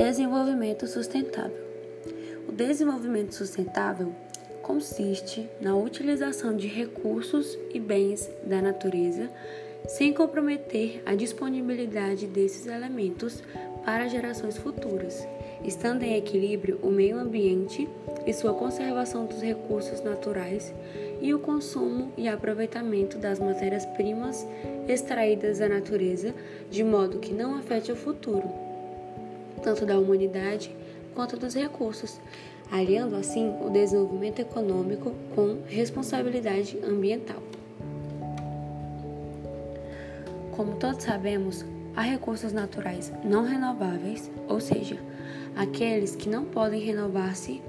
Desenvolvimento sustentável. O desenvolvimento sustentável consiste na utilização de recursos e bens da natureza sem comprometer a disponibilidade desses elementos para gerações futuras, estando em equilíbrio o meio ambiente e sua conservação dos recursos naturais e o consumo e aproveitamento das matérias-primas extraídas da natureza, de modo que não afete o futuro, tanto da humanidade quanto dos recursos, aliando assim o desenvolvimento econômico com responsabilidade ambiental. Como todos sabemos, há recursos naturais não renováveis, ou seja, aqueles que não podem renovar-se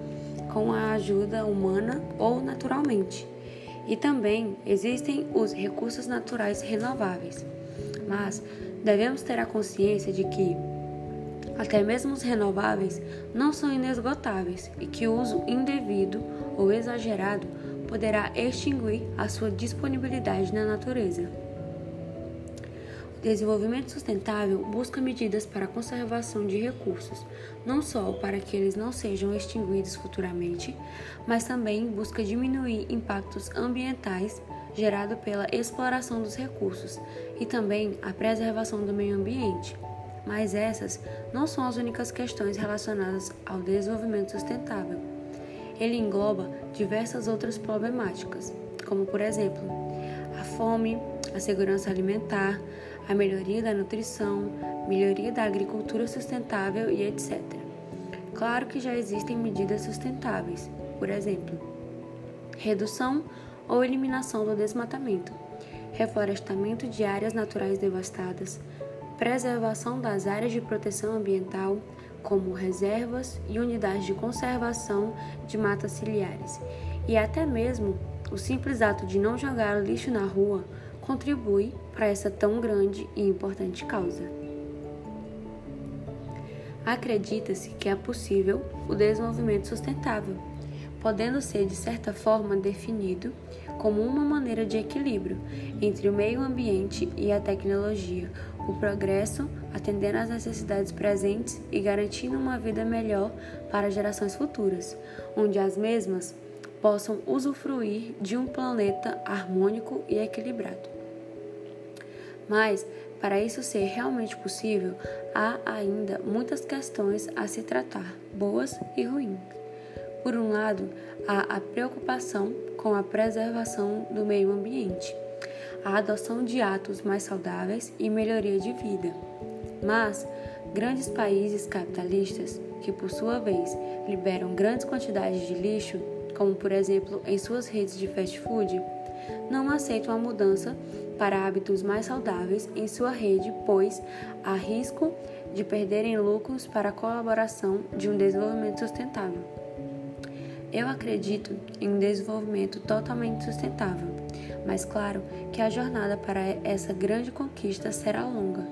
com a ajuda humana ou naturalmente. E também existem os recursos naturais renováveis. Mas devemos ter a consciência de que até mesmo os renováveis não são inesgotáveis e que o uso indevido ou exagerado poderá extinguir a sua disponibilidade na natureza. Desenvolvimento sustentável busca medidas para a conservação de recursos, não só para que eles não sejam extinguidos futuramente, mas também busca diminuir impactos ambientais gerados pela exploração dos recursos e também a preservação do meio ambiente. Mas essas não são as únicas questões relacionadas ao desenvolvimento sustentável. Ele engloba diversas outras problemáticas, como por exemplo, a fome, a segurança alimentar, a melhoria da nutrição, melhoria da agricultura sustentável e etc. Claro que já existem medidas sustentáveis, por exemplo, redução ou eliminação do desmatamento, reflorestamento de áreas naturais devastadas, preservação das áreas de proteção ambiental, como reservas e unidades de conservação de matas ciliares, e até mesmo o simples ato de não jogar lixo na rua contribui para essa tão grande e importante causa. Acredita-se que é possível o desenvolvimento sustentável, podendo ser de certa forma definido como uma maneira de equilíbrio entre o meio ambiente e a tecnologia, o progresso atendendo às necessidades presentes e garantindo uma vida melhor para gerações futuras, onde as mesmas possam usufruir de um planeta harmônico e equilibrado. Mas, para isso ser realmente possível, há ainda muitas questões a se tratar, boas e ruins. Por um lado, há a preocupação com a preservação do meio ambiente, a adoção de atos mais saudáveis e melhoria de vida. Mas, grandes países capitalistas, que por sua vez liberam grandes quantidades de lixo, como por exemplo em suas redes de fast food, não aceitam a mudança para hábitos mais saudáveis em sua rede, pois há risco de perderem lucros para a colaboração de um desenvolvimento sustentável. Eu acredito em um desenvolvimento totalmente sustentável, mas claro que a jornada para essa grande conquista será longa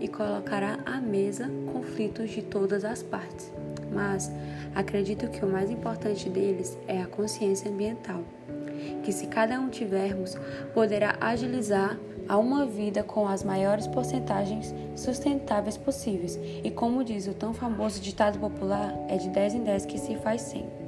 e colocará à mesa conflitos de todas as partes. Mas acredito que o mais importante deles é a consciência ambiental que, se cada um tivermos, poderá agilizar a uma vida com as maiores porcentagens sustentáveis possíveis. E como diz o tão famoso ditado popular, é de 10 em 10 que se faz 100.